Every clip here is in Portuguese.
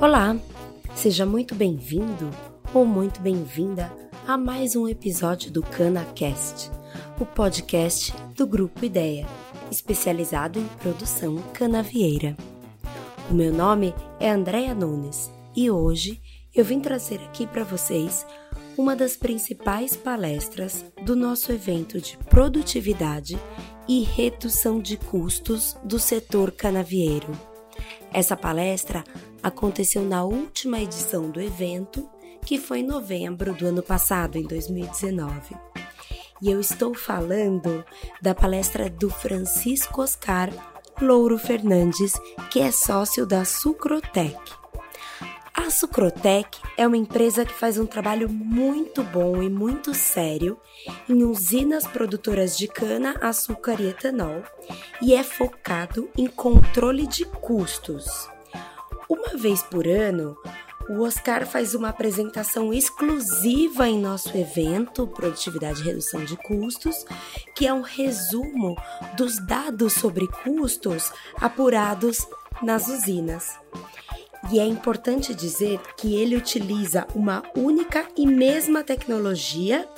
Olá, seja muito bem-vindo ou muito bem-vinda a mais um episódio do CanaCast, o podcast do Grupo Ideia, especializado em produção canavieira. O meu nome é Andréa Nunes e hoje eu vim trazer aqui para vocês uma das principais palestras do nosso evento de produtividade e redução de custos do setor canavieiro. Essa palestra aconteceu na última edição do evento, que foi em novembro do ano passado, em 2019. E eu estou falando da palestra do Francisco Oscar Louro Fernandes, que é sócio da Sucrotec. A Sucrotec é uma empresa que faz um trabalho muito bom e muito sério em usinas produtoras de cana, açúcar e etanol e é focado em controle de custos. Uma vez por ano, o Oscar faz uma apresentação exclusiva em nosso evento Produtividade e Redução de Custos, que é um resumo dos dados sobre custos apurados nas usinas. E é importante dizer que ele utiliza uma única e mesma tecnologia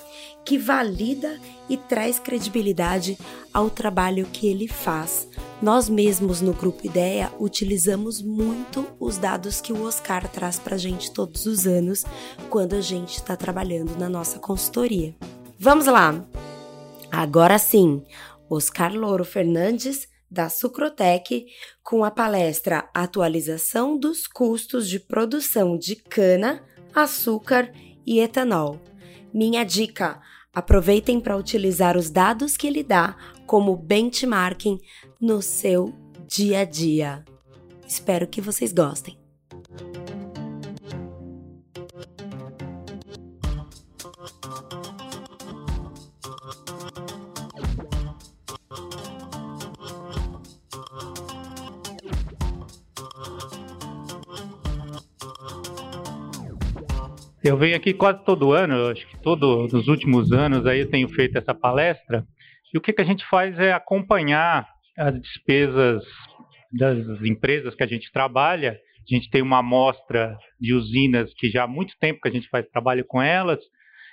que valida e traz credibilidade ao trabalho que ele faz. Nós mesmos no Grupo Ideia utilizamos muito os dados que o Oscar traz para a gente todos os anos quando a gente está trabalhando na nossa consultoria. Vamos lá! Agora sim, Oscar Louro Fernandes da Sucrotec com a palestra Atualização dos custos de produção de cana, açúcar e etanol. Minha dica: aproveitem para utilizar os dados que ele dá como benchmarking no seu dia a dia. Espero que vocês gostem. Eu venho aqui quase todo ano, acho que todo nos últimos anos aí eu tenho feito essa palestra. E o que, que a gente faz é acompanhar as despesas das empresas que a gente trabalha. A gente tem uma amostra de usinas que já há muito tempo que a gente faz trabalho com elas.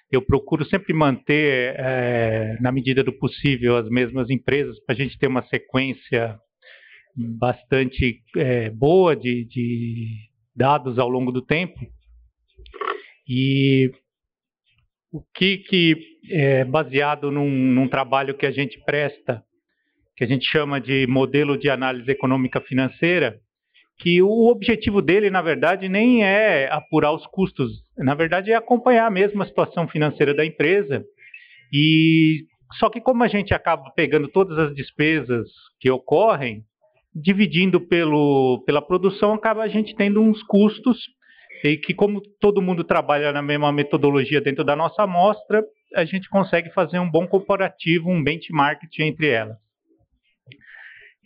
Eu procuro sempre manter, é, na medida do possível, as mesmas empresas para a gente ter uma sequência bastante é, boa de, de dados ao longo do tempo. E o que, que é baseado num, num trabalho que a gente presta, que a gente chama de modelo de análise econômica financeira, que o objetivo dele, na verdade, nem é apurar os custos, na verdade é acompanhar mesmo a situação financeira da empresa. E só que como a gente acaba pegando todas as despesas que ocorrem, dividindo pelo, pela produção, acaba a gente tendo uns custos e que como todo mundo trabalha na mesma metodologia dentro da nossa amostra, a gente consegue fazer um bom comparativo, um benchmark entre elas.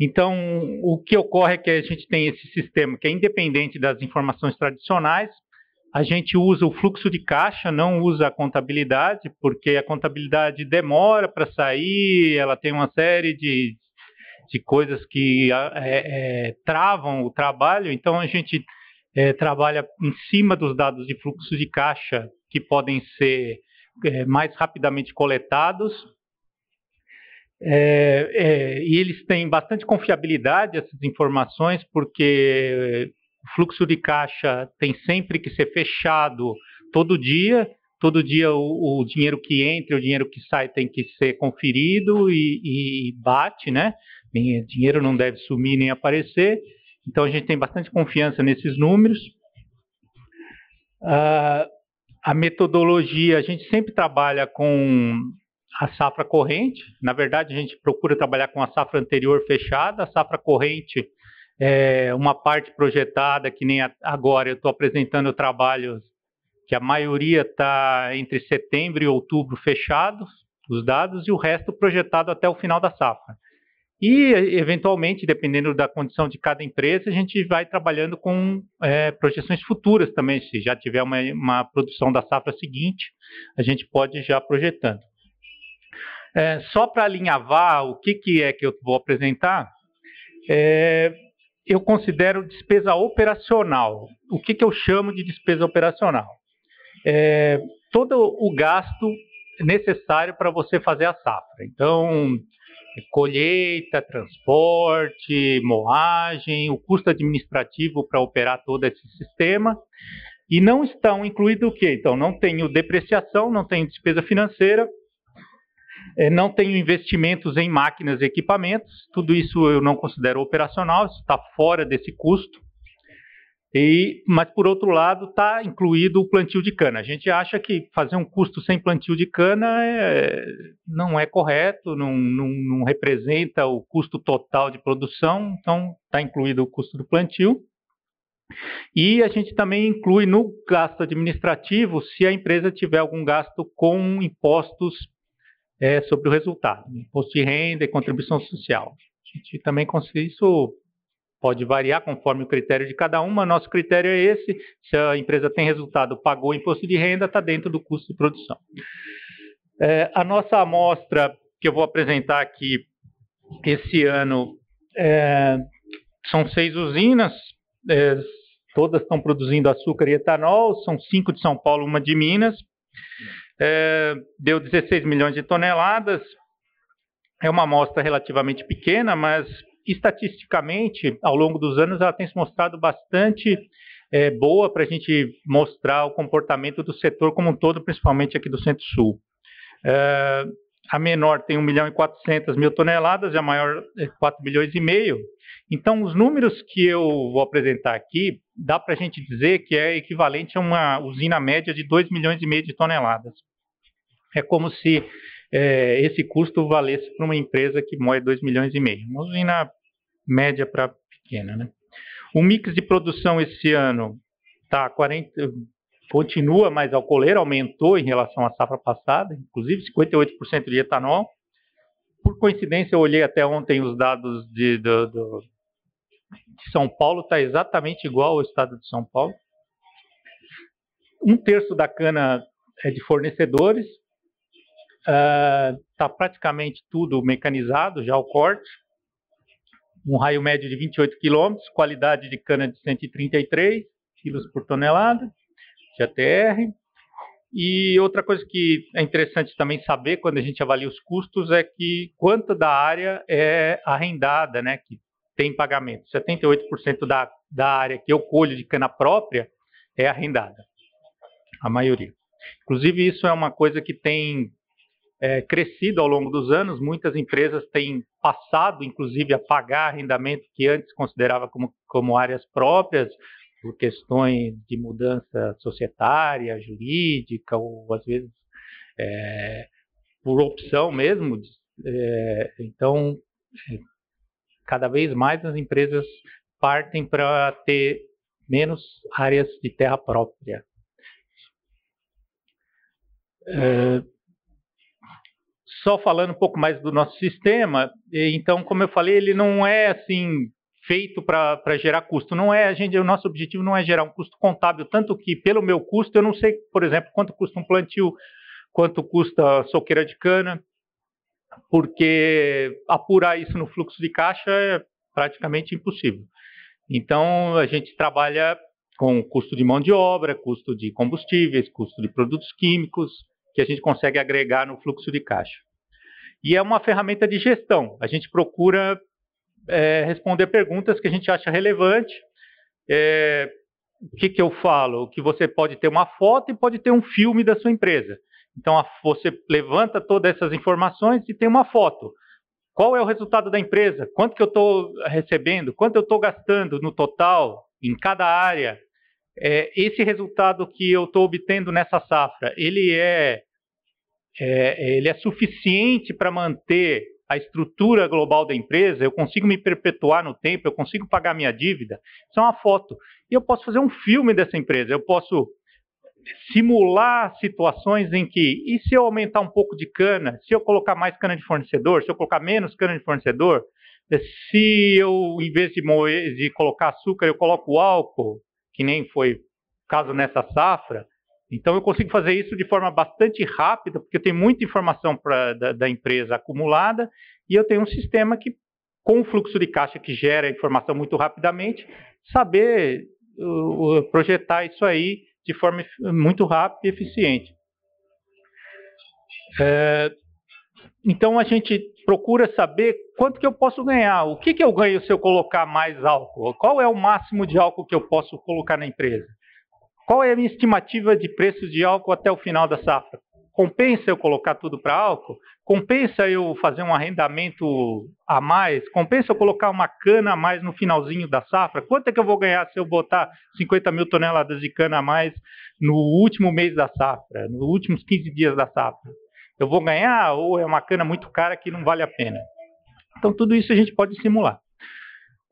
Então, o que ocorre é que a gente tem esse sistema que é independente das informações tradicionais, a gente usa o fluxo de caixa, não usa a contabilidade, porque a contabilidade demora para sair, ela tem uma série de, de coisas que é, é, travam o trabalho, então a gente é, trabalha em cima dos dados de fluxo de caixa que podem ser é, mais rapidamente coletados. É, é e eles têm bastante confiabilidade, essas informações, porque o fluxo de caixa tem sempre que ser fechado todo dia. Todo dia o, o dinheiro que entra o dinheiro que sai tem que ser conferido e, e bate, né? O dinheiro não deve sumir nem aparecer. Então a gente tem bastante confiança nesses números. Uh, a metodologia, a gente sempre trabalha com a safra corrente. Na verdade, a gente procura trabalhar com a safra anterior fechada. A safra corrente é uma parte projetada, que nem agora eu estou apresentando trabalhos que a maioria está entre setembro e outubro fechados, os dados, e o resto projetado até o final da safra. E, eventualmente, dependendo da condição de cada empresa, a gente vai trabalhando com é, projeções futuras também. Se já tiver uma, uma, produção da safra seguinte, a gente pode já projetando. É, só para alinhavar o que, que é que eu vou apresentar, é, eu considero despesa operacional. O que, que eu chamo de despesa operacional? É, todo o gasto necessário para você fazer a safra. Então, colheita, transporte, moagem, o custo administrativo para operar todo esse sistema. E não estão incluídos o quê? Então, não tenho depreciação, não tenho despesa financeira, não tenho investimentos em máquinas e equipamentos, tudo isso eu não considero operacional, isso está fora desse custo. E, mas, por outro lado, está incluído o plantio de cana. A gente acha que fazer um custo sem plantio de cana é, não é correto, não, não, não, representa o custo total de produção, então está incluído o custo do plantio. E a gente também inclui no gasto administrativo se a empresa tiver algum gasto com impostos é, sobre o resultado, imposto de renda e contribuição social. A gente também consegue isso pode variar conforme o critério de cada uma. Nosso critério é esse: se a empresa tem resultado, pagou imposto de renda, está dentro do custo de produção. É, a nossa amostra que eu vou apresentar aqui esse ano é, são seis usinas, é, todas estão produzindo açúcar e etanol, são cinco de São Paulo, uma de Minas. É, deu 16 milhões de toneladas. É uma amostra relativamente pequena, mas estatisticamente, ao longo dos anos, ela tem se mostrado bastante é, boa para a gente mostrar o comportamento do setor como um todo, principalmente aqui do Centro-Sul. É, a menor tem 1 milhão e 400 mil toneladas, e a maior é 4 milhões e meio. Então, os números que eu vou apresentar aqui, dá para a gente dizer que é equivalente a uma usina média de 2 milhões e meio de toneladas. É como se é, esse custo valesse para uma empresa que moe 2 milhões e meio. Uma usina média para pequena. Né? O mix de produção esse ano tá 40, continua mais alcooleiro, aumentou em relação à safra passada, inclusive 58% de etanol. Por coincidência, eu olhei até ontem os dados de, do, do, de São Paulo, está exatamente igual ao estado de São Paulo. Um terço da cana é de fornecedores, Está ah, uh, praticamente tudo mecanizado, já o corte. Um raio médio de 28 km, qualidade de cana de 133 kg por tonelada, de ATR. E outra coisa que é interessante também saber quando a gente avalia os custos é que quanto da área é arrendada, né, que tem pagamento. 78% da, da área que eu colho de cana própria é arrendada, a maioria. Inclusive, isso é uma coisa que tem é, crescido ao longo dos anos. Muitas empresas têm passado, inclusive, a pagar arrendamento que antes considerava como, como áreas próprias, por questões de mudança societária, jurídica, ou às vezes é, por opção mesmo. É, então, cada vez mais as empresas partem para ter menos áreas de terra própria. É, só falando um pouco mais do nosso sistema, então, como eu falei, ele não é assim feito para gerar custo. Não é, a gente, o nosso objetivo não é gerar um custo contábil, tanto que pelo meu custo eu não sei, por exemplo, quanto custa um plantio, quanto custa a soqueira de cana, porque apurar isso no fluxo de caixa é praticamente impossível. Então, a gente trabalha com custo de mão de obra, custo de combustíveis, custo de produtos químicos, que a gente consegue agregar no fluxo de caixa. E é uma ferramenta de gestão. A gente procura é, responder perguntas que a gente acha relevante. É, o que, que eu falo? Que você pode ter uma foto e pode ter um filme da sua empresa. Então, a, você levanta todas essas informações e tem uma foto. Qual é o resultado da empresa? Quanto que eu estou recebendo? Quanto eu estou gastando no total, em cada área? É, esse resultado que eu estou obtendo nessa safra, ele é é, ele é suficiente para manter a estrutura global da empresa, eu consigo me perpetuar no tempo, eu consigo pagar minha dívida. Isso é uma foto. E eu posso fazer um filme dessa empresa, eu posso simular situações em que, e se eu aumentar um pouco de cana, se eu colocar mais cana de fornecedor, se eu colocar menos cana de fornecedor, se eu, em vez de, moer, de colocar açúcar, eu coloco álcool, que nem foi o caso nessa safra, então eu consigo fazer isso de forma bastante rápida, porque eu tenho muita informação pra, da, da, empresa acumulada e eu tenho um sistema que com o fluxo de caixa que gera informação muito rapidamente, saber uh, projetar isso aí de forma muito rápida e eficiente. É, então a gente procura saber quanto que eu posso ganhar, o que, que eu ganho se eu colocar mais álcool, qual é o máximo de álcool que eu posso colocar na empresa, qual é a minha estimativa de preço de álcool até o final da safra. Compensa eu colocar tudo para álcool? Compensa eu fazer um arrendamento a mais? Compensa eu colocar uma cana a mais no finalzinho da safra? Quanto é que eu vou ganhar se eu botar 50 mil toneladas de cana a mais no último mês da safra, nos últimos 15 dias da safra? Eu vou ganhar ou é uma cana muito cara que não vale a pena? Então, tudo isso a gente pode simular.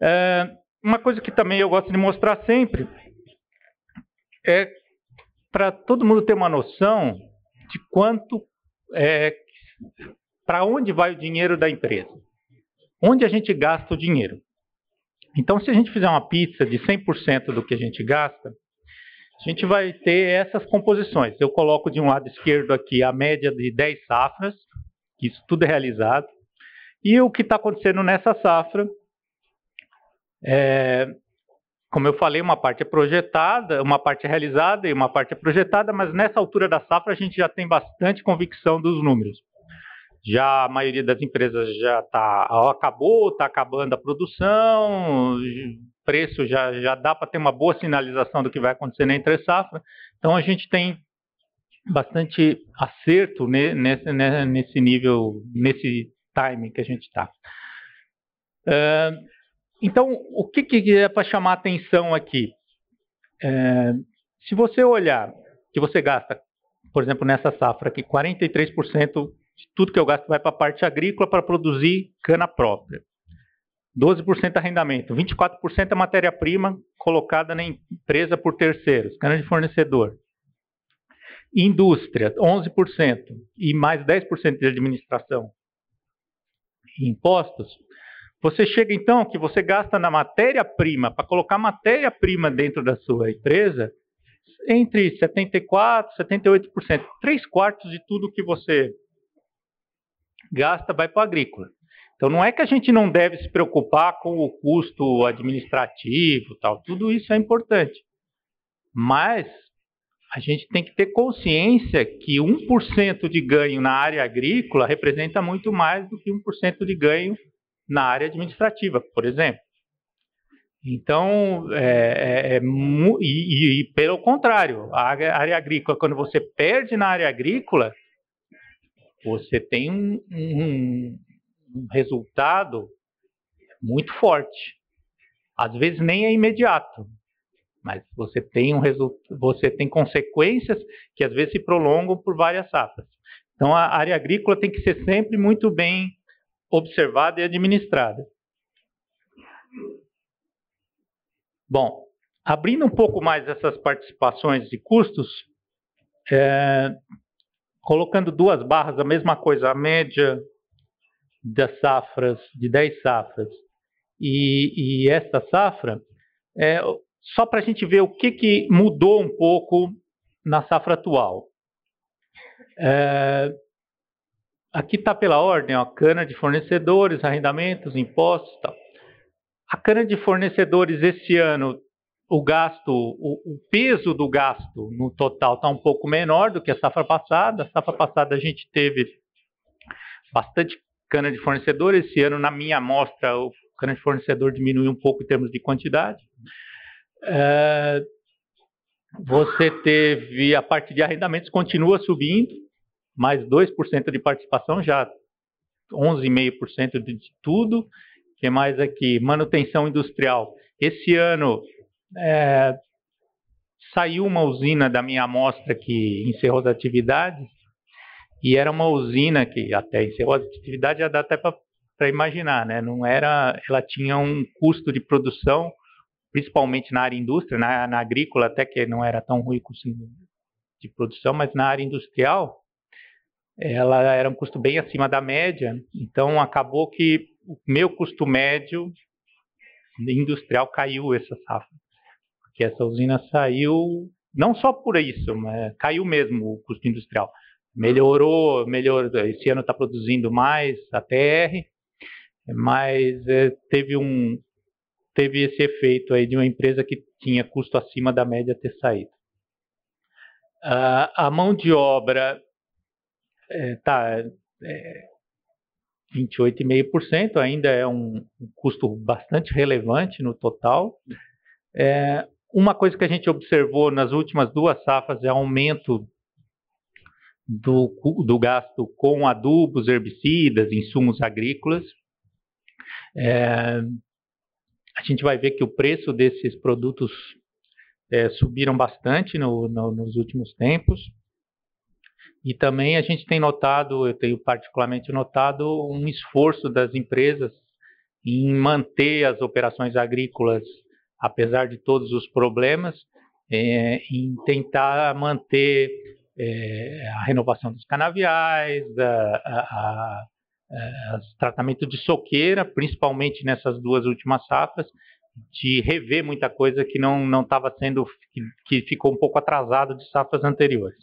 É, uma coisa que também eu gosto de mostrar sempre é para todo mundo ter uma noção de quanto, é, para onde vai o dinheiro da empresa. Onde a gente gasta o dinheiro. Então, se a gente fizer uma pizza de 100% do que a gente gasta, a gente vai ter essas composições. Eu coloco de um lado esquerdo aqui a média de 10 safras, isso tudo é realizado. E o que está acontecendo nessa safra, é, como eu falei, uma parte é projetada, uma parte é realizada e uma parte é projetada, mas nessa altura da safra a gente já tem bastante convicção dos números. Já a maioria das empresas já está, acabou, está acabando a produção, preço já, já dá para ter uma boa sinalização do que vai acontecer na entre safra. Então a gente tem bastante acerto nesse, nesse nível, nesse timing que a gente está. Uh, então, o que, que é para chamar atenção aqui? Uh, se você olhar que você gasta, por exemplo, nessa safra aqui, 43% de tudo que eu gasto vai para a parte agrícola para produzir cana própria. 12% arrendamento, 24% é matéria-prima colocada na empresa por terceiros, cana de fornecedor. Indústria, 11%, e mais 10% de administração. Impostos. Você chega então que você gasta na matéria-prima, para colocar matéria-prima dentro da sua empresa, entre 74% e 78%. Três quartos de tudo que você gasta vai para o agrícola. Então não é que a gente não deve se preocupar com o custo administrativo, tal, tudo isso é importante. Mas a gente tem que ter consciência que 1% de ganho na área agrícola representa muito mais do que 1% de ganho na área administrativa, por exemplo. Então, é, é, é e, e, pelo contrário, a área agrícola, quando você perde na área agrícola, você tem um, um, um resultado muito forte. Às vezes nem é imediato, mas você tem um você tem consequências que às vezes se prolongam por várias safras. Então a área agrícola tem que ser sempre muito bem observada e administrada. Bom, abrindo um pouco mais essas participações de custos, é, colocando duas barras, a mesma coisa, a média das safras, de 10 safras, e, e esta safra, é, só para a gente ver o que, que mudou um pouco na safra atual. É, aqui está pela ordem, ó, cana de fornecedores, arrendamentos, impostos tal. A cana de fornecedores esse ano, o gasto, o, o peso do gasto no total está um pouco menor do que a safra passada. A safra passada a gente teve bastante cana de fornecedor. Esse ano, na minha amostra, o cana de fornecedor diminuiu um pouco em termos de quantidade. É, você teve a parte de arrendamentos continua subindo, mais 2% de participação, já 11,5% de tudo. O que mais aqui? Manutenção industrial. Esse ano é, saiu uma usina da minha amostra que encerrou as atividades e era uma usina que até encerrou a atividade, já dá até para imaginar, né? Não era, ela tinha um custo de produção, principalmente na área indústria, na, na agrícola até que não era tão ruim custo de produção, mas na área industrial, ela era um custo bem acima da média. Então acabou que o meu custo médio industrial caiu essa safra, porque essa usina saiu não só por isso, mas caiu mesmo o custo industrial melhorou, melhorou. Esse ano está produzindo mais a TR. mas é, teve um teve esse efeito aí de uma empresa que tinha custo acima da média ter saído. Uh, a mão de obra está é, é, 28,5%, ainda é um, um, custo bastante relevante no total. É, uma coisa que a gente observou nas últimas duas safras é aumento do, do gasto com adubos, herbicidas, insumos agrícolas. É, a gente vai ver que o preço desses produtos é, subiram bastante no, no, nos últimos tempos. E também a gente tem notado, eu tenho particularmente notado, um esforço das empresas em manter as operações agrícolas, apesar de todos os problemas, é, em tentar manter é, a renovação dos canaviais, a, tratamento de soqueira, principalmente nessas duas últimas safras, de rever muita coisa que não estava sendo, que, que ficou um pouco atrasado de safras anteriores.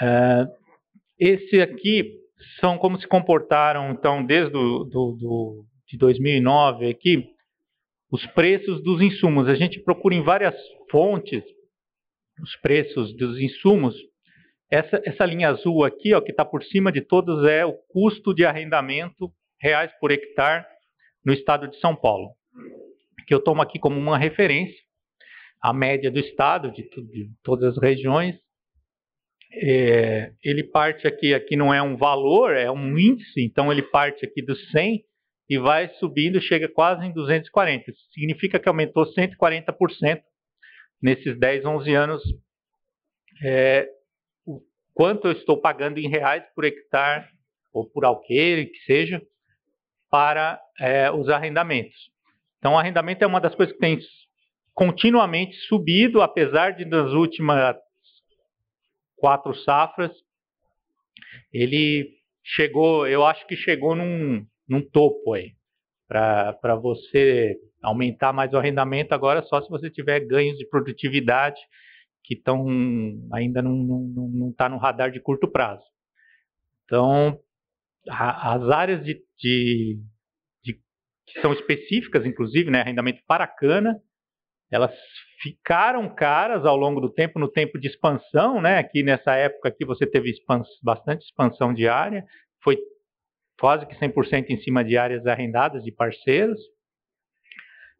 Uh, esse aqui são como se comportaram, então, desde do, do, do, de 2009 aqui, os preços dos insumos. A gente procura em várias fontes os preços dos insumos. Essa, essa linha azul aqui, ó, que está por cima de todas, é o custo de arrendamento reais por hectare no estado de São Paulo, que eu tomo aqui como uma referência, a média do estado, de, de todas as regiões, é, ele parte aqui, aqui não é um valor, é um índice, então ele parte aqui do 100 e vai subindo, chega quase em 240. Isso significa que aumentou 140% nesses 10, 11 anos. É, o quanto eu estou pagando em reais por hectare ou por alqueire, que seja, para é, os arrendamentos. Então, o arrendamento é uma das coisas que tem continuamente subido, apesar de nas últimas quatro safras, ele chegou, eu acho que chegou num, num topo aí. Para você aumentar mais o arrendamento, agora só se você tiver ganhos de produtividade que estão ainda não está não, não tá no radar de curto prazo. Então, a, as áreas de, de, de, que são específicas, inclusive, né, arrendamento para cana, elas ficaram caras ao longo do tempo, no tempo de expansão, né? Aqui nessa época aqui você teve expans bastante expansão de área, foi quase que 100% em cima de áreas arrendadas de parceiros.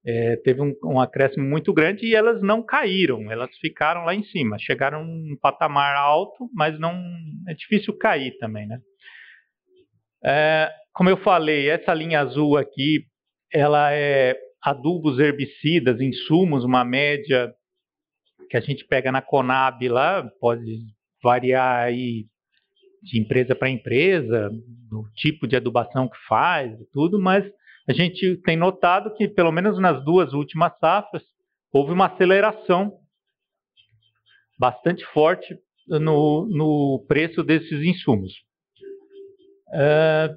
É, teve um, um, acréscimo muito grande e elas não caíram, elas ficaram lá em cima, chegaram um patamar alto, mas não é difícil cair também, né? É, como eu falei, essa linha azul aqui, ela é adubos, herbicidas, insumos, uma média que a gente pega na Conab lá, pode variar aí de empresa para empresa, do tipo de adubação que faz, tudo, mas a gente tem notado que, pelo menos nas duas últimas safras, houve uma aceleração bastante forte no, no preço desses insumos. Uh,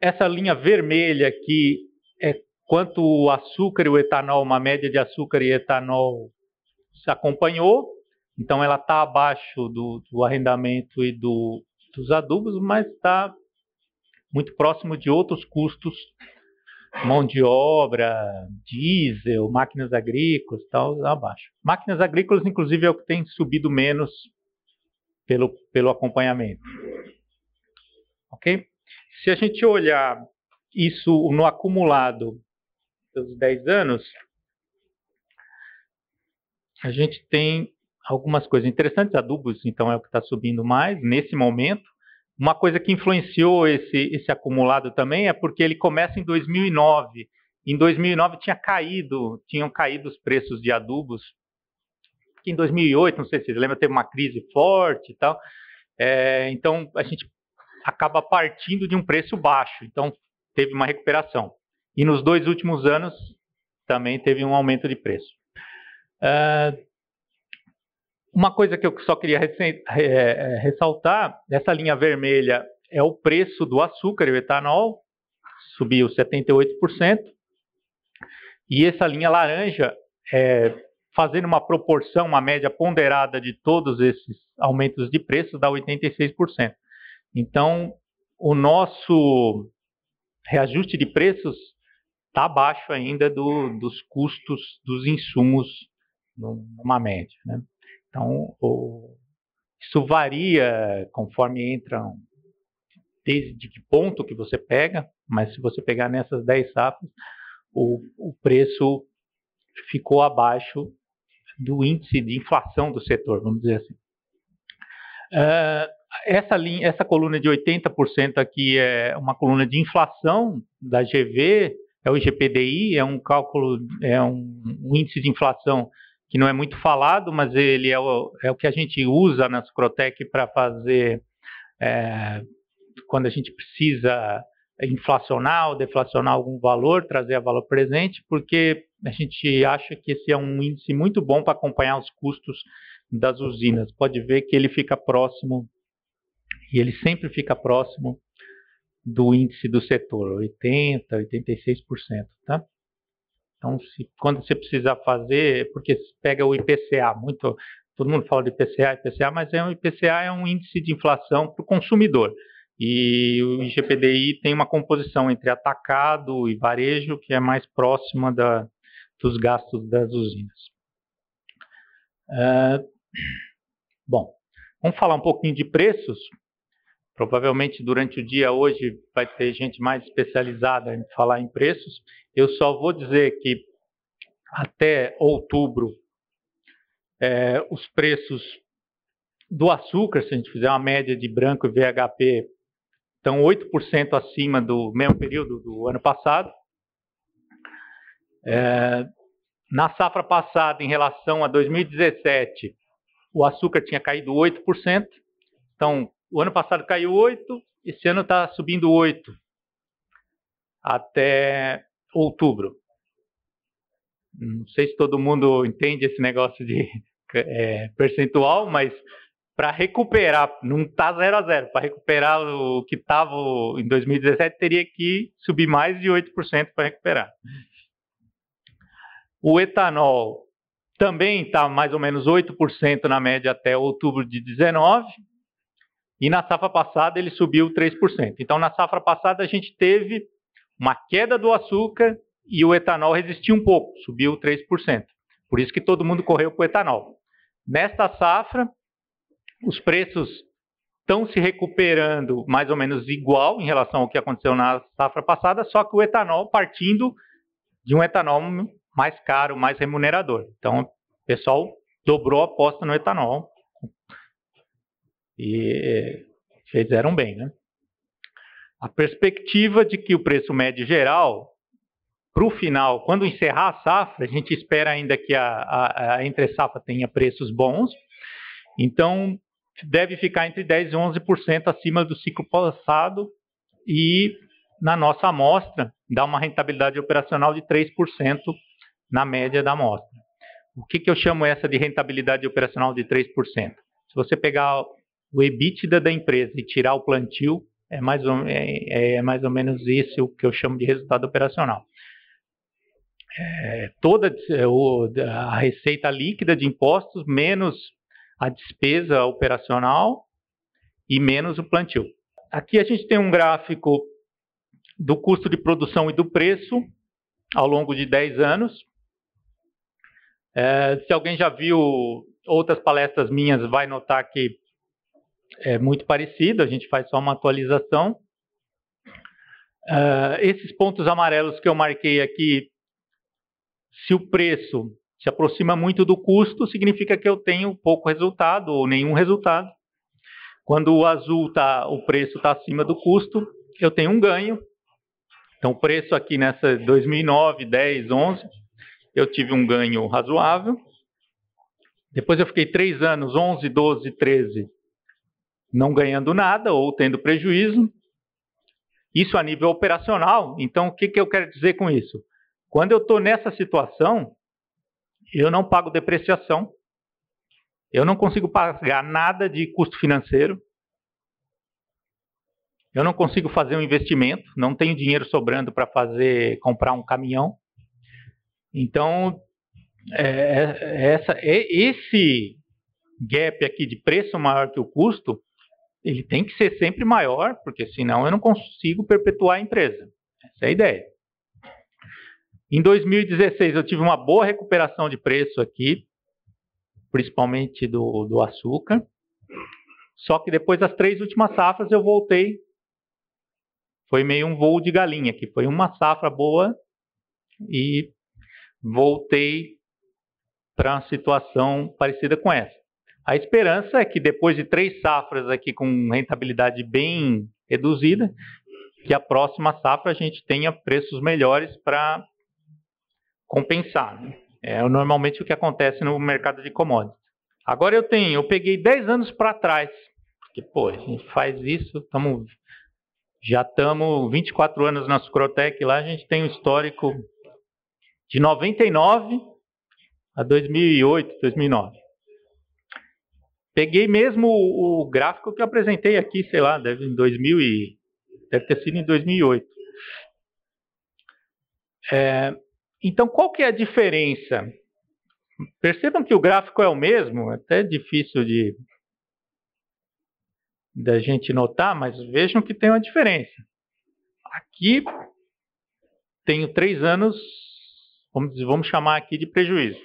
essa linha vermelha aqui quanto o açúcar e o etanol, uma média de açúcar e etanol se acompanhou, então ela está abaixo do, do, arrendamento e do, dos adubos, mas está muito próximo de outros custos, mão de obra, diesel, máquinas agrícolas, tal, abaixo. Máquinas agrícolas, inclusive, é o que tem subido menos pelo, pelo acompanhamento. Ok? Se a gente olhar isso no acumulado dos 10 anos, a gente tem algumas coisas interessantes. Adubos, então, é o que está subindo mais nesse momento. Uma coisa que influenciou esse, esse acumulado também é porque ele começa em 2009. Em 2009 tinha caído, tinham caído os preços de adubos. Em 2008, não sei se vocês lembram, teve uma crise forte e tal. É, então a gente acaba partindo de um preço baixo. Então teve uma recuperação. E nos dois últimos anos também teve um aumento de preço. Uh, uma coisa que eu só queria é, ressaltar, essa linha vermelha é o preço do açúcar e o etanol, subiu 78%, e essa linha laranja é fazendo uma proporção, uma média ponderada de todos esses aumentos de preço, dá 86%. Então, o nosso reajuste de preços está abaixo ainda do, dos custos dos insumos numa média. Né? Então, o, isso varia conforme entram, desde que ponto que você pega, mas se você pegar nessas 10 safras, o, o preço ficou abaixo do índice de inflação do setor, vamos dizer assim. Uh, essa, linha, essa coluna de 80% aqui é uma coluna de inflação da GV, é o IGPDI, é um cálculo, é um, um, índice de inflação que não é muito falado, mas ele é o, é o que a gente usa na Scrotec para fazer é, quando a gente precisa inflacionar ou deflacionar algum valor, trazer a valor presente, porque a gente acha que esse é um índice muito bom para acompanhar os custos das usinas. Pode ver que ele fica próximo, e ele sempre fica próximo do índice do setor, 80%, 86%, tá? Então, se, quando você precisa fazer, porque pega o IPCA, muito, todo mundo fala de IPCA, IPCA, mas é um IPCA é um índice de inflação para o consumidor. E o IGPDI tem uma composição entre atacado e varejo que é mais próxima da, dos gastos das usinas. Uh, bom, vamos falar um pouquinho de preços. Provavelmente durante o dia hoje vai ter gente mais especializada em falar em preços. Eu só vou dizer que até outubro é, os preços do açúcar, se a gente fizer uma média de branco e VHP, estão 8% acima do mesmo período do ano passado. É, na safra passada, em relação a 2017, o açúcar tinha caído 8%. Então, o ano passado caiu 8%, esse ano está subindo 8% até outubro. Não sei se todo mundo entende esse negócio de é, percentual, mas para recuperar, não está zero a zero, para recuperar o que estava em 2017, teria que subir mais de 8% para recuperar. O etanol também está mais ou menos 8% na média até outubro de 19, e na safra passada ele subiu 3%. Então, na safra passada, a gente teve uma queda do açúcar e o etanol resistiu um pouco, subiu 3%. Por isso que todo mundo correu para o etanol. Nesta safra, os preços estão se recuperando mais ou menos igual em relação ao que aconteceu na safra passada, só que o etanol partindo de um etanol mais caro, mais remunerador. Então, o pessoal dobrou a aposta no etanol e fizeram bem, né? A perspectiva de que o preço médio geral, para o final, quando encerrar a safra, a gente espera ainda que a, a, a entre safra tenha preços bons, então deve ficar entre 10% e 11% acima do ciclo passado e na nossa amostra dá uma rentabilidade operacional de 3% na média da amostra. O que, que eu chamo essa de rentabilidade operacional de 3%? Se você pegar o EBITDA da empresa e tirar o plantio, é mais ou, é, é mais ou menos isso o que eu chamo de resultado operacional. É, toda a receita líquida de impostos menos a despesa operacional e menos o plantio. Aqui a gente tem um gráfico do custo de produção e do preço ao longo de 10 anos. É, se alguém já viu outras palestras minhas, vai notar que é muito parecido, a gente faz só uma atualização. Uh, esses pontos amarelos que eu marquei aqui, se o preço se aproxima muito do custo, significa que eu tenho pouco resultado ou nenhum resultado. Quando o azul tá, o preço está acima do custo, eu tenho um ganho. Então, o preço aqui nessa 2009, 10, 11, eu tive um ganho razoável. Depois eu fiquei três anos, 11, 12, 13, não ganhando nada ou tendo prejuízo. Isso a nível operacional. Então, o que, que eu quero dizer com isso? Quando eu estou nessa situação, eu não pago depreciação, eu não consigo pagar nada de custo financeiro, eu não consigo fazer um investimento, não tenho dinheiro sobrando para fazer comprar um caminhão. Então, é, é essa, é, esse gap aqui de preço maior que o custo ele tem que ser sempre maior, porque senão eu não consigo perpetuar a empresa. Essa é a ideia. Em 2016 eu tive uma boa recuperação de preço aqui, principalmente do, do açúcar. Só que depois das três últimas safras eu voltei. Foi meio um voo de galinha, que foi uma safra boa e voltei para uma situação parecida com essa. A esperança é que depois de três safras aqui com rentabilidade bem reduzida, que a próxima safra a gente tenha preços melhores para compensar. Né? É normalmente o que acontece no mercado de commodities. Agora eu tenho, eu peguei 10 anos para trás, porque pô, a gente faz isso, tamo, já estamos 24 anos na Sucrotec lá, a gente tem um histórico de 99 a 2008, 2009. Peguei mesmo o, o, gráfico que eu apresentei aqui, sei lá, deve, em 2000 e, deve ter sido em 2008. É, então, qual que é a diferença? Percebam que o gráfico é o mesmo, é até difícil de da gente notar, mas vejam que tem uma diferença. Aqui tenho três anos, vamos, vamos chamar aqui de prejuízo.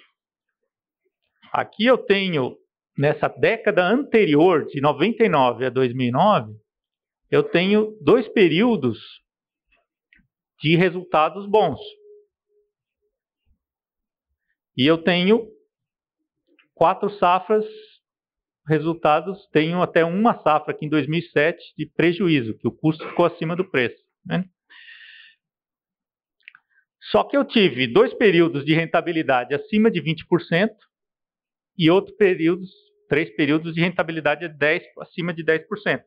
Aqui eu tenho nessa década anterior, de 99 a 2009, eu tenho dois períodos de resultados bons. E eu tenho quatro safras, resultados, tenho até uma safra aqui em 2007 de prejuízo, que o custo ficou acima do preço. Né? Só que eu tive dois períodos de rentabilidade acima de 20% e outros períodos três períodos de rentabilidade de 10, acima de 10%.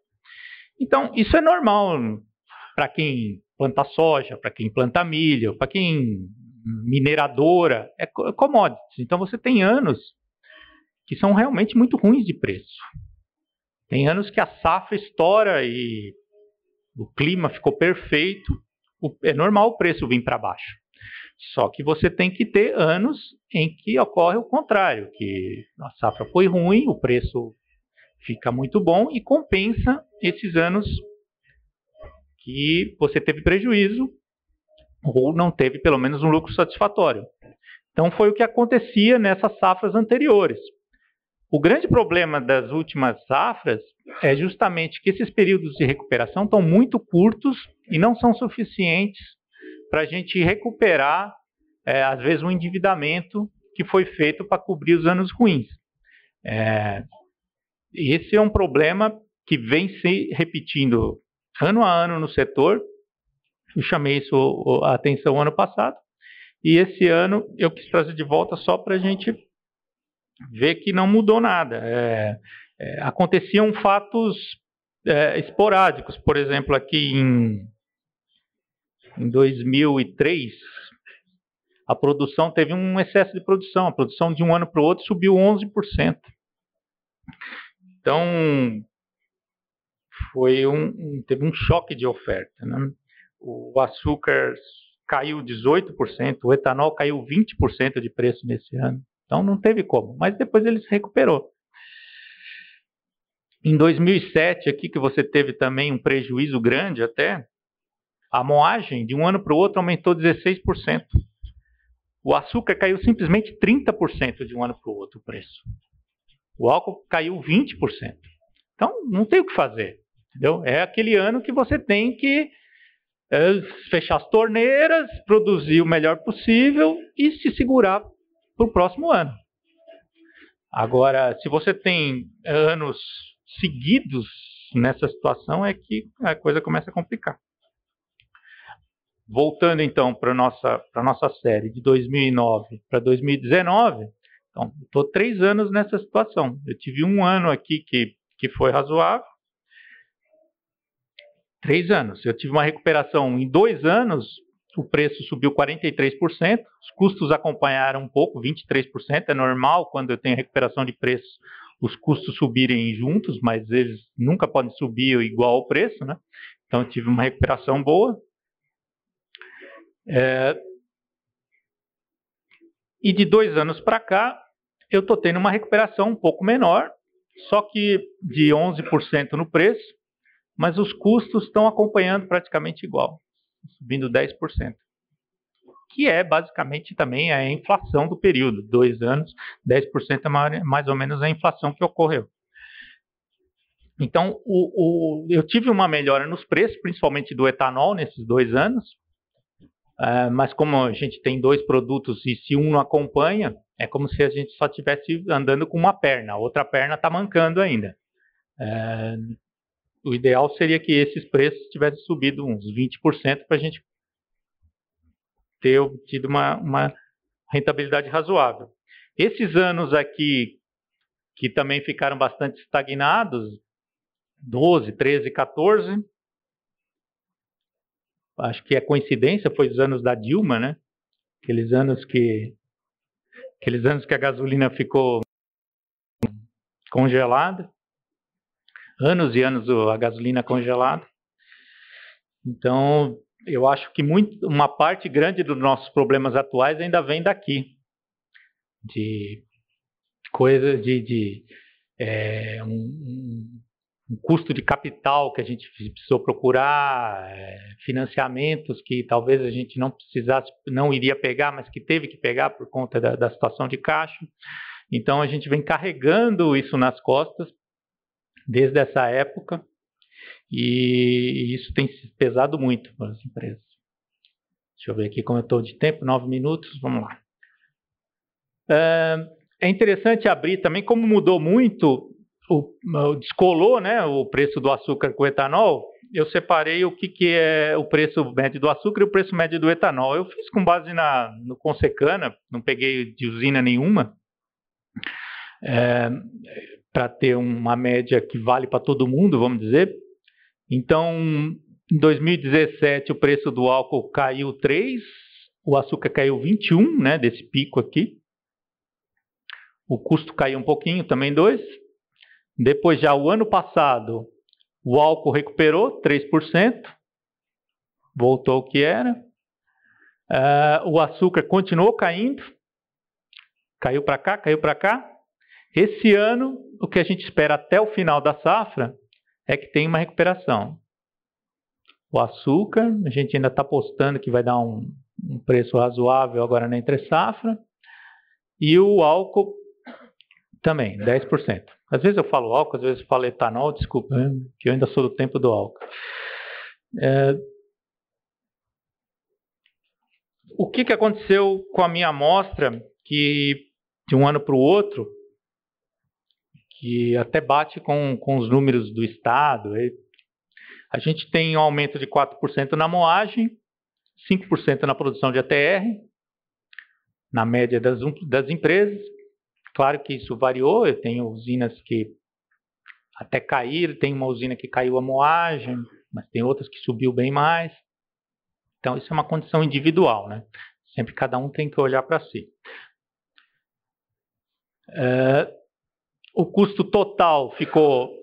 Então, isso é normal para quem planta soja, para quem planta milho, para quem mineradora, é, é commodities. Então, você tem anos que são realmente muito ruins de preço. Tem anos que a safra estoura e o clima ficou perfeito. É normal o preço vir para baixo. Só que você tem que ter anos em que ocorre o contrário, que a safra foi ruim, o preço fica muito bom e compensa esses anos que você teve prejuízo ou não teve pelo menos um lucro satisfatório. Então foi o que acontecia nessas safras anteriores. O grande problema das últimas safras é justamente que esses períodos de recuperação estão muito curtos e não são suficientes para a gente recuperar, é, às vezes, um endividamento que foi feito para cobrir os anos ruins. É, esse é um problema que vem se repetindo ano a ano no setor. Eu chamei isso a atenção ano passado. E esse ano eu quis trazer de volta só para a gente ver que não mudou nada. É, é, aconteciam fatos é, esporádicos, por exemplo, aqui em em 2003, a produção teve um excesso de produção. A produção de um ano para o outro subiu 11%. Então, foi um, teve um choque de oferta. Né? O açúcar caiu 18%, o etanol caiu 20% de preço nesse ano. Então, não teve como. Mas depois ele se recuperou. Em 2007, aqui que você teve também um prejuízo grande até, a moagem, de um ano para o outro, aumentou 16%. O açúcar caiu simplesmente 30% de um ano para o outro o preço. O álcool caiu 20%. Então, não tem o que fazer. Entendeu? É aquele ano que você tem que é, fechar as torneiras, produzir o melhor possível e se segurar para o próximo ano. Agora, se você tem anos seguidos nessa situação, é que a coisa começa a complicar. Voltando então para a nossa, nossa série de 2009 para 2019, então, estou três anos nessa situação. Eu tive um ano aqui que, que foi razoável. Três anos. Eu tive uma recuperação em dois anos, o preço subiu 43%, os custos acompanharam um pouco, 23%. É normal quando eu tenho recuperação de preço os custos subirem juntos, mas eles nunca podem subir igual ao preço, né? Então eu tive uma recuperação boa. É, e de dois anos para cá, eu estou tendo uma recuperação um pouco menor, só que de 11% no preço, mas os custos estão acompanhando praticamente igual, subindo 10%. Que é basicamente também a inflação do período, dois anos, 10% é mais ou menos a inflação que ocorreu. Então, o, o, eu tive uma melhora nos preços, principalmente do etanol, nesses dois anos. Uh, mas como a gente tem dois produtos e se um não acompanha, é como se a gente só estivesse andando com uma perna, a outra perna está mancando ainda. Uh, o ideal seria que esses preços tivessem subido uns 20% para a gente ter obtido uma, uma rentabilidade razoável. Esses anos aqui, que também ficaram bastante estagnados, 12, 13, 14. Acho que é coincidência, foi os anos da Dilma, né? Aqueles anos que aqueles anos que a gasolina ficou congelada. Anos e anos a gasolina congelada. Então, eu acho que muito, uma parte grande dos nossos problemas atuais ainda vem daqui. De coisas de, de é, um, um custo de capital que a gente precisou procurar, é, financiamentos que talvez a gente não precisasse, não iria pegar, mas que teve que pegar por conta da, da situação de caixa. Então a gente vem carregando isso nas costas desde essa época e isso tem pesado muito para as empresas. Deixa eu ver aqui como eu estou de tempo, nove minutos, vamos lá. É interessante abrir também como mudou muito o, descolou né, o preço do açúcar com o etanol, eu separei o que, que é o preço médio do açúcar e o preço médio do etanol. Eu fiz com base na, no Consecana, não peguei de usina nenhuma, é, para ter uma média que vale para todo mundo, vamos dizer. Então, em 2017, o preço do álcool caiu 3, o açúcar caiu 21, né, desse pico aqui. O custo caiu um pouquinho, também 2. Depois, já o ano passado, o álcool recuperou 3%, voltou ao que era. Uh, o açúcar continuou caindo, caiu para cá, caiu para cá. Esse ano, o que a gente espera até o final da safra é que tenha uma recuperação. O açúcar, a gente ainda está apostando que vai dar um, um preço razoável agora na entre safra. E o álcool também, 10%. Às vezes eu falo álcool, às vezes eu falo etanol, desculpa, né? que eu ainda sou do tempo do álcool. É... O que, que aconteceu com a minha amostra que de um ano para o outro, que até bate com, com os números do Estado, a gente tem um aumento de 4% na moagem, 5% na produção de ATR, na média das, das empresas, Claro que isso variou, eu tenho usinas que até caíram, tem uma usina que caiu a moagem, mas tem outras que subiu bem mais. Então isso é uma condição individual, né? Sempre cada um tem que olhar para si. É, o custo total ficou,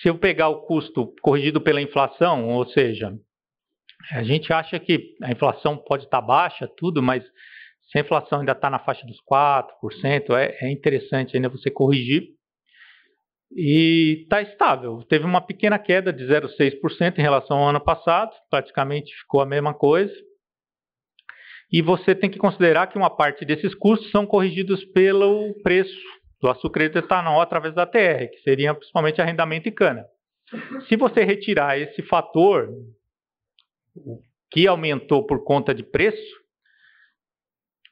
se eu pegar o custo corrigido pela inflação, ou seja, a gente acha que a inflação pode estar baixa, tudo, mas se a inflação ainda está na faixa dos 4%, é, é interessante ainda você corrigir. E está estável. Teve uma pequena queda de 0,6% em relação ao ano passado, praticamente ficou a mesma coisa. E você tem que considerar que uma parte desses custos são corrigidos pelo preço do açúcar do etanol através da TR, que seria principalmente arrendamento e cana. Se você retirar esse fator que aumentou por conta de preço,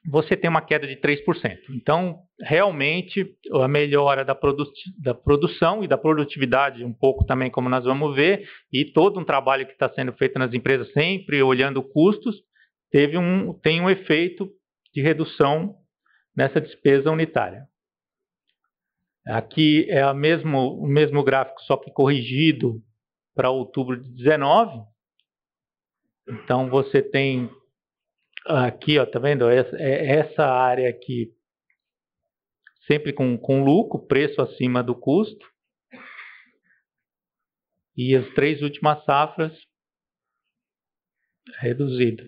você tem uma queda de 3%. Então, realmente, a melhora da, produ da, produção e da produtividade, um pouco também, como nós vamos ver, e todo um trabalho que está sendo feito nas empresas, sempre olhando custos, teve um, tem um efeito de redução nessa despesa unitária. Aqui é mesmo, o mesmo gráfico, só que corrigido para outubro de 19. Então, você tem Aqui, ó, tá vendo? Essa, é, essa área aqui, sempre com, com lucro, preço acima do custo. E as três últimas safras, reduzido.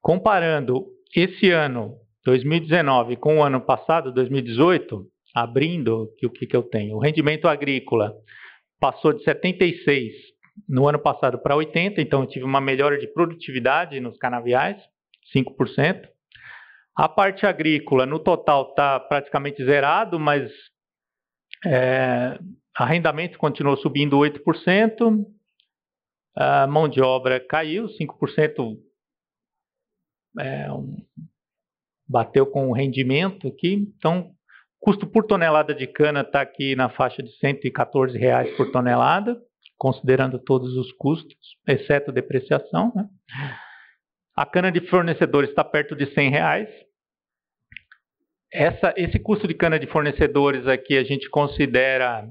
Comparando esse ano 2019 com o ano passado, 2018, abrindo, o que, que eu tenho? O rendimento agrícola passou de 76 no ano passado para 80, então tive uma melhora de produtividade nos canaviais, 5%. A parte agrícola, no total, está praticamente zerado, mas é, arrendamento continuou subindo 8%, a mão de obra caiu 5%, é, um, bateu com o rendimento aqui, então custo por tonelada de cana está aqui na faixa de 114 reais por tonelada, considerando todos os custos, exceto depreciação. Né? A cana de fornecedores está perto de 100 reais. Essa, esse custo de cana de fornecedores aqui a gente considera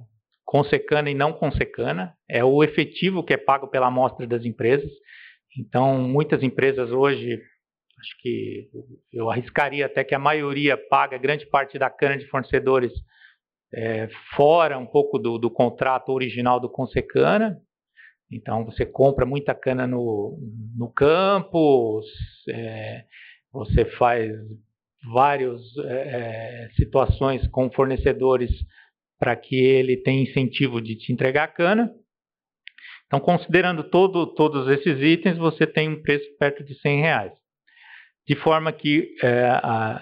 com secana e não com secana. É o efetivo que é pago pela amostra das empresas. Então, muitas empresas hoje, acho que eu arriscaria até que a maioria paga grande parte da cana de fornecedores é, fora um pouco do, do contrato original do Consecana. Então você compra muita cana no, no campo, é, você faz várias é, é, situações com fornecedores para que ele tenha incentivo de te entregar a cana. Então, considerando todo, todos esses itens, você tem um preço perto de 100 reais. De forma que é, a,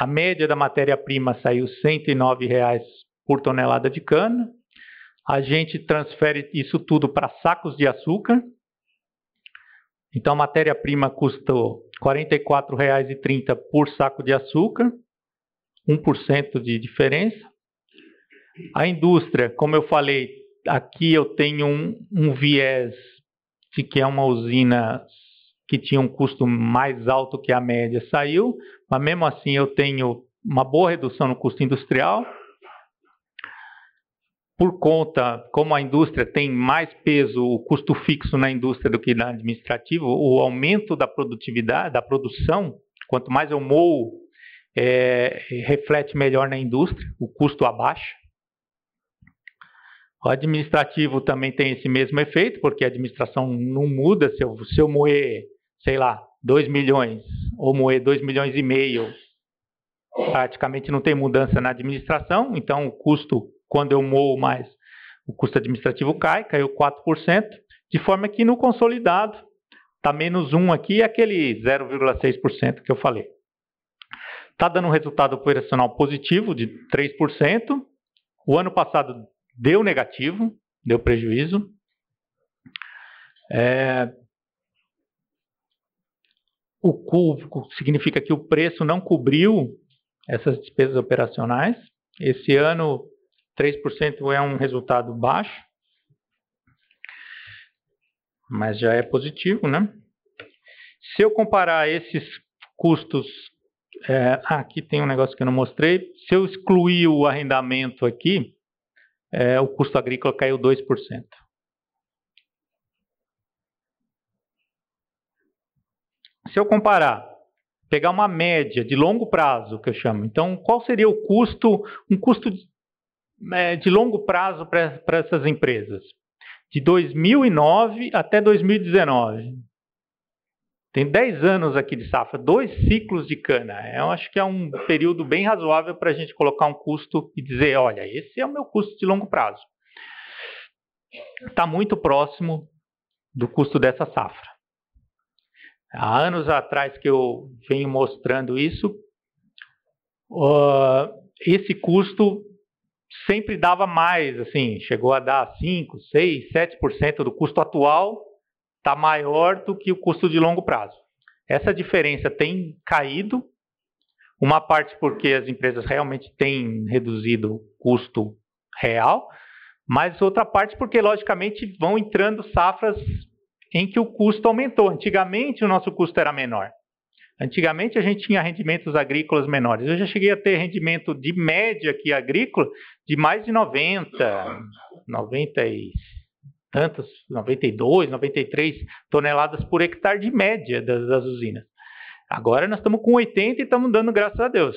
a média da matéria-prima saiu 109 reais por tonelada de cana, a gente transfere isso tudo para sacos de açúcar. Então a matéria-prima custou R$ 44,30 por saco de açúcar, 1% de diferença. A indústria, como eu falei, aqui eu tenho um, um viés de que é uma usina que tinha um custo mais alto que a média, saiu, mas mesmo assim eu tenho uma boa redução no custo industrial por conta, como a indústria tem mais peso, o custo fixo na indústria do que na administrativa, o aumento da produtividade, da produção, quanto mais eu moo, é, reflete melhor na indústria, o custo abaixa. O administrativo também tem esse mesmo efeito, porque a administração não muda. Se eu, se eu moer, sei lá, 2 milhões ou moer 2 milhões e meio, praticamente não tem mudança na administração, então o custo quando eu moo mais, o custo administrativo cai, caiu 4%, de forma que no consolidado está menos 1 aqui, aquele 0,6% que eu falei. Está dando um resultado operacional positivo de 3%. O ano passado deu negativo, deu prejuízo. É, o cubo significa que o preço não cobriu essas despesas operacionais. Esse ano 3% é um resultado baixo, mas já é positivo, né? Se eu comparar esses custos, é, ah, aqui tem um negócio que eu não mostrei. Se eu excluir o arrendamento aqui, é, o custo agrícola caiu 2%. Se eu comparar, pegar uma média de longo prazo, que eu chamo, então qual seria o custo, um custo é, de longo prazo para essas empresas? De 2009 até 2019. Tem 10 anos aqui de safra, dois ciclos de cana. Eu acho que é um período bem razoável para a gente colocar um custo e dizer: olha, esse é o meu custo de longo prazo. Está muito próximo do custo dessa safra. Há anos atrás que eu venho mostrando isso, uh, esse custo sempre dava mais, assim, chegou a dar 5, 6, 7% do custo atual, está maior do que o custo de longo prazo. Essa diferença tem caído, uma parte porque as empresas realmente têm reduzido o custo real, mas outra parte porque, logicamente, vão entrando safras em que o custo aumentou. Antigamente, o nosso custo era menor. Antigamente a gente tinha rendimentos agrícolas menores. Eu já cheguei a ter rendimento de média aqui agrícola de mais de 90, 90 e tantas, 92, 93 toneladas por hectare de média das, das usinas. Agora nós estamos com 80 e estamos dando graças a Deus.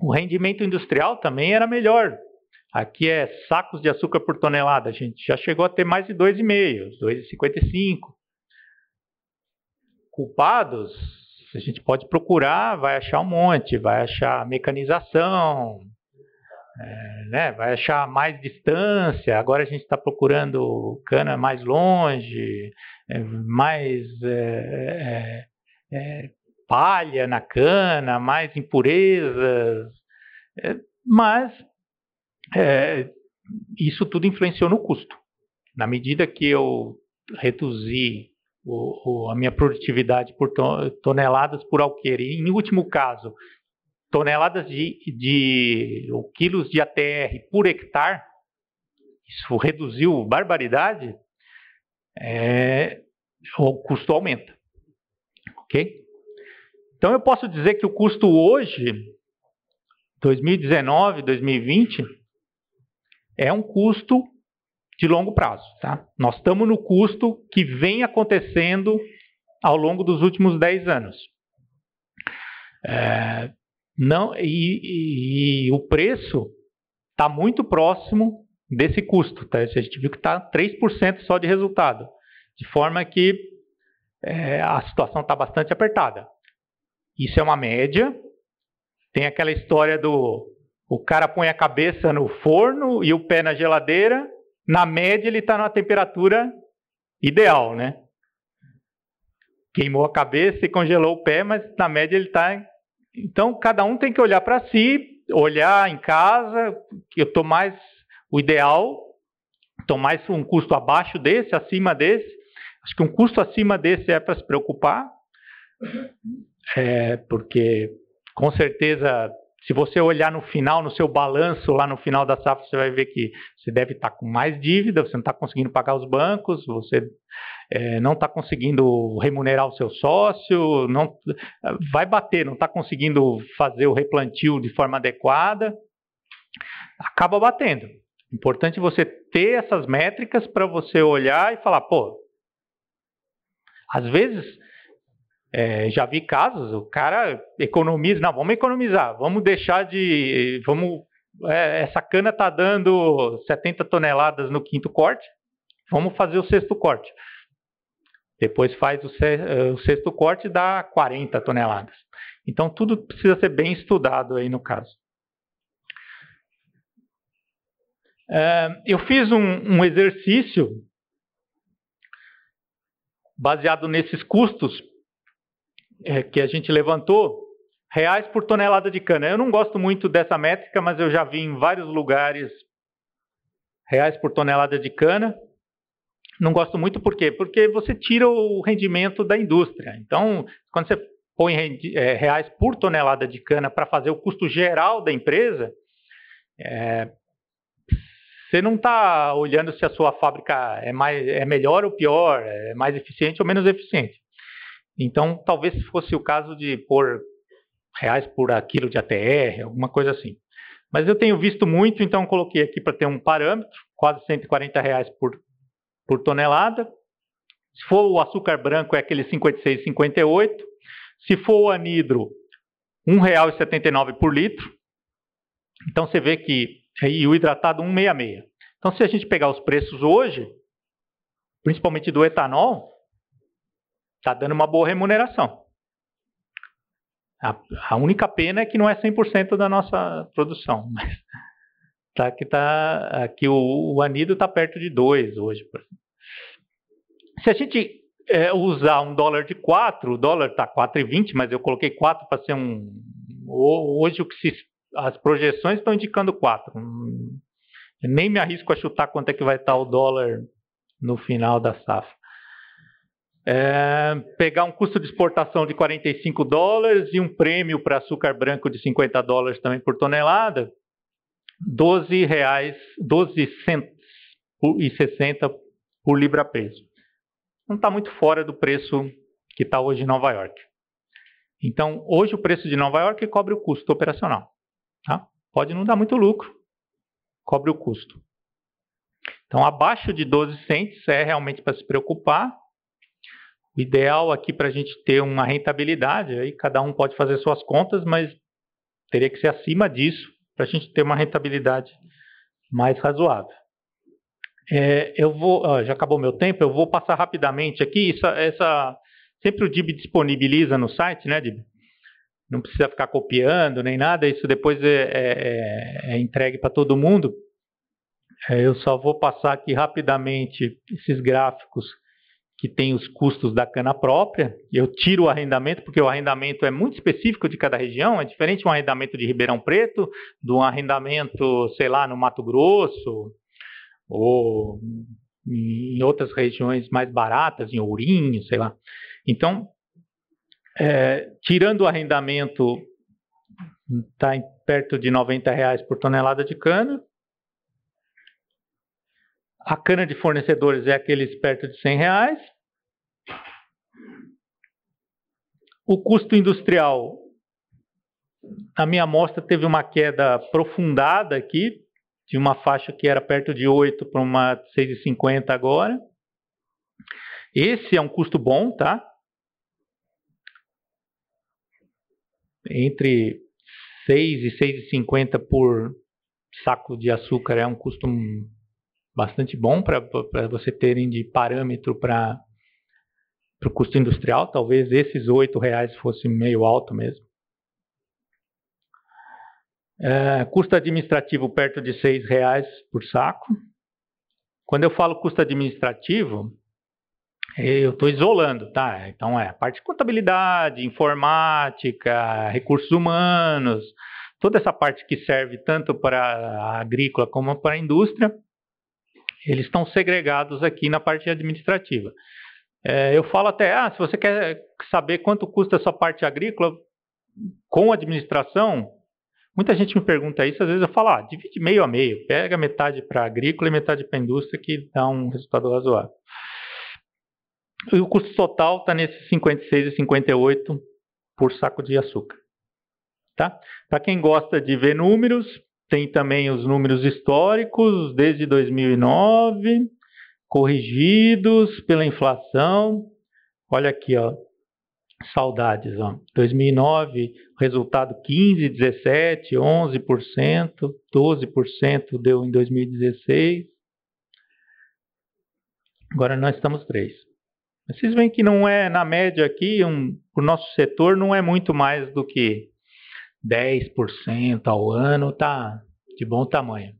O rendimento industrial também era melhor. Aqui é sacos de açúcar por tonelada. A gente já chegou a ter mais de 2,5, 2,55. Culpados a gente pode procurar, vai achar um monte, vai achar mecanização, é, né, vai achar mais distância. Agora a gente está procurando cana mais longe, é, mais é, é, é palha na cana, mais impurezas. É, mas isso tudo influenciou no custo. Na medida que eu reduzi o, o, a minha produtividade por toneladas por alqueire, e em último caso, toneladas de, de ou quilos de ATR por hectare, isso reduziu barbaridade, é, o custo aumenta. Ok? Então eu posso dizer que o custo hoje, 2019, 2020, é um custo de longo prazo. Tá? Nós estamos no custo que vem acontecendo ao longo dos últimos 10 anos. É, não, e, e, e, o preço está muito próximo desse custo. Tá? A gente viu que está 3% só de resultado, de forma que é, a situação está bastante apertada. Isso é uma média. Tem aquela história do o cara põe a cabeça no forno e o pé na geladeira. Na média, ele está numa temperatura ideal, né? Queimou a cabeça e congelou o pé, mas na média ele está então, cada um tem que olhar para si, olhar em casa, eu estou mais o ideal, estou mais um custo abaixo desse, acima desse. Acho que um custo acima desse é para se preocupar, é, porque com certeza, se você olhar no final, no seu balanço, lá no final da safra, você vai ver que você deve estar tá com mais dívida, você não está conseguindo pagar os bancos, você é, não está conseguindo remunerar o seu sócio, não vai bater, não está conseguindo fazer o replantio de forma adequada, acaba batendo. Importante você ter essas métricas para você olhar e falar, pô, às vezes é, já vi casos, o cara economiza, não, vamos economizar, vamos deixar de, vamos, é, essa cana está dando 70 toneladas no quinto corte, vamos fazer o sexto corte. Depois faz eh, o sexto corte e dá 40 toneladas. Então tudo precisa ser bem estudado aí no caso. Eh, eu fiz um, um exercício baseado nesses custos é, que a gente levantou, reais por tonelada de cana. Eu não gosto muito dessa métrica, mas eu já vi em vários lugares reais por tonelada de cana. Não gosto muito por quê? Porque você tira o rendimento da indústria. Então, quando você põe é, reais por tonelada de cana para fazer o custo geral da empresa, é, você não está olhando se a sua fábrica é, mais, é melhor ou pior, é mais eficiente ou menos eficiente. Então, talvez fosse o caso de pôr reais por quilo de ATR, alguma coisa assim. Mas eu tenho visto muito, então coloquei aqui para ter um parâmetro, quase 140 reais por por tonelada. Se for o açúcar branco, é aquele 56,58. Se for o anidro, R$ 1,79 por litro. Então você vê que. E o hidratado 1,66. Então, se a gente pegar os preços hoje, principalmente do etanol, está dando uma boa remuneração. A, a, única pena é que não é 100% da nossa produção, mas tá tá aqui o, o anido está perto de 2 hoje. Se a gente é, usar um dólar de 4, o dólar está 4,20, mas eu coloquei 4 para ser um. Hoje o que se, as projeções estão indicando 4. Eu nem me arrisco a chutar quanto é que vai estar tá o dólar no final da safra. É, pegar um custo de exportação de 45 dólares e um prêmio para açúcar branco de 50 dólares também por tonelada, 12 reais, 12 centos e 60 por libra peso. Não está muito fora do preço que está hoje em Nova York. Então, hoje o preço de Nova York cobre o custo operacional. Tá? Pode não dar muito lucro, cobre o custo. Então, abaixo de 12 centes é realmente para se preocupar. O ideal aqui para a gente ter uma rentabilidade, aí cada um pode fazer suas contas, mas teria que ser acima disso para a gente ter uma rentabilidade mais razoável. É, eu vou, ó, já acabou meu tempo, eu vou passar rapidamente aqui. Essa, essa, sempre o DIB disponibiliza no site, né, DIB? Não precisa ficar copiando nem nada, isso depois é, é, é entregue para todo mundo. É, eu só vou passar aqui rapidamente esses gráficos que tem os custos da cana própria. Eu tiro o arrendamento, porque o arrendamento é muito específico de cada região, é diferente de um arrendamento de Ribeirão Preto, de um arrendamento, sei lá, no Mato Grosso, ou em outras regiões mais baratas, em Ourinho, sei lá. Então, é, tirando o arrendamento, está perto de 90 reais por tonelada de cana. A cana de fornecedores é aqueles perto de 100 reais. O custo industrial, a minha amostra teve uma queda aprofundada aqui, de uma faixa que era perto de 8 para uma 6,50 agora. Esse é um custo bom, tá? Entre 6 e 6,50 por saco de açúcar é um custo bastante bom para você terem de parâmetro para o custo industrial. Talvez esses R$ reais fosse meio alto mesmo. É, custo administrativo perto de R$ reais por saco. Quando eu falo custo administrativo, eu estou isolando, tá? Então é a parte de contabilidade, informática, recursos humanos, toda essa parte que serve tanto para a agrícola como para a indústria, eles estão segregados aqui na parte administrativa. É, eu falo até, ah, se você quer saber quanto custa a sua parte agrícola com administração, Muita gente me pergunta isso, às vezes eu falo, ah, divide meio a meio, pega metade para agrícola e metade para indústria que dá um resultado razoável. E o custo total está nesses 56 e 58 por saco de açúcar. Tá? Para quem gosta de ver números, tem também os números históricos desde 2009, corrigidos pela inflação. Olha aqui, ó, saudades, ó. 2009, resultado 15, 17, 11%, 12% deu em 2016. Agora nós estamos 3. Vocês veem que não é, na média aqui, um, o nosso setor não é muito mais do que 10% ao ano, tá de bom tamanho.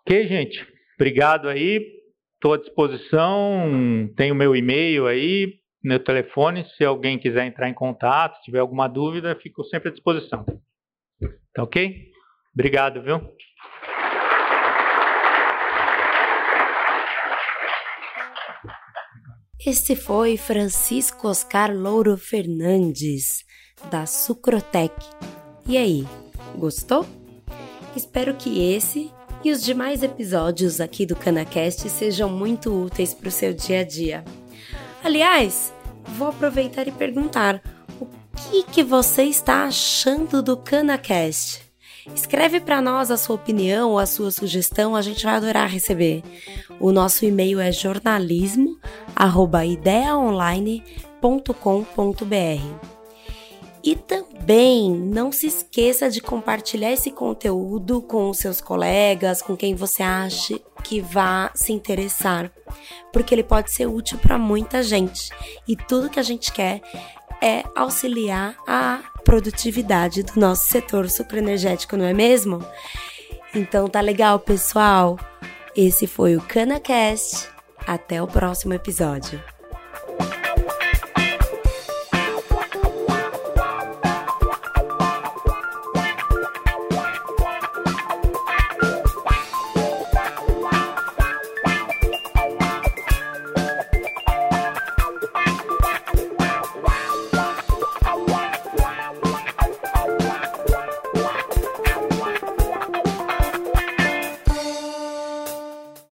Ok, gente? Obrigado aí. Estou à disposição. Tem o meu e-mail aí, meu telefone. Se alguém quiser entrar em contato, tiver alguma dúvida, fico sempre à disposição. Tá ok? Obrigado, viu? Este foi Francisco Oscar Louro Fernandes, da Sucrotec. E aí, gostou? Espero que esse e os demais episódios aqui do CanaCast sejam muito úteis para o seu dia a dia. Aliás, vou aproveitar e perguntar: o que, que você está achando do CanaCast? Escreve para nós a sua opinião ou a sua sugestão, a gente vai adorar receber. O nosso e-mail é jornalismo@ideiaonline.com.br. E também não se esqueça de compartilhar esse conteúdo com os seus colegas, com quem você acha que vá se interessar, porque ele pode ser útil para muita gente. E tudo que a gente quer é auxiliar a produtividade do nosso setor sucroenergético, não é mesmo? Então tá legal, pessoal? Esse foi o CanaCast. Até o próximo episódio.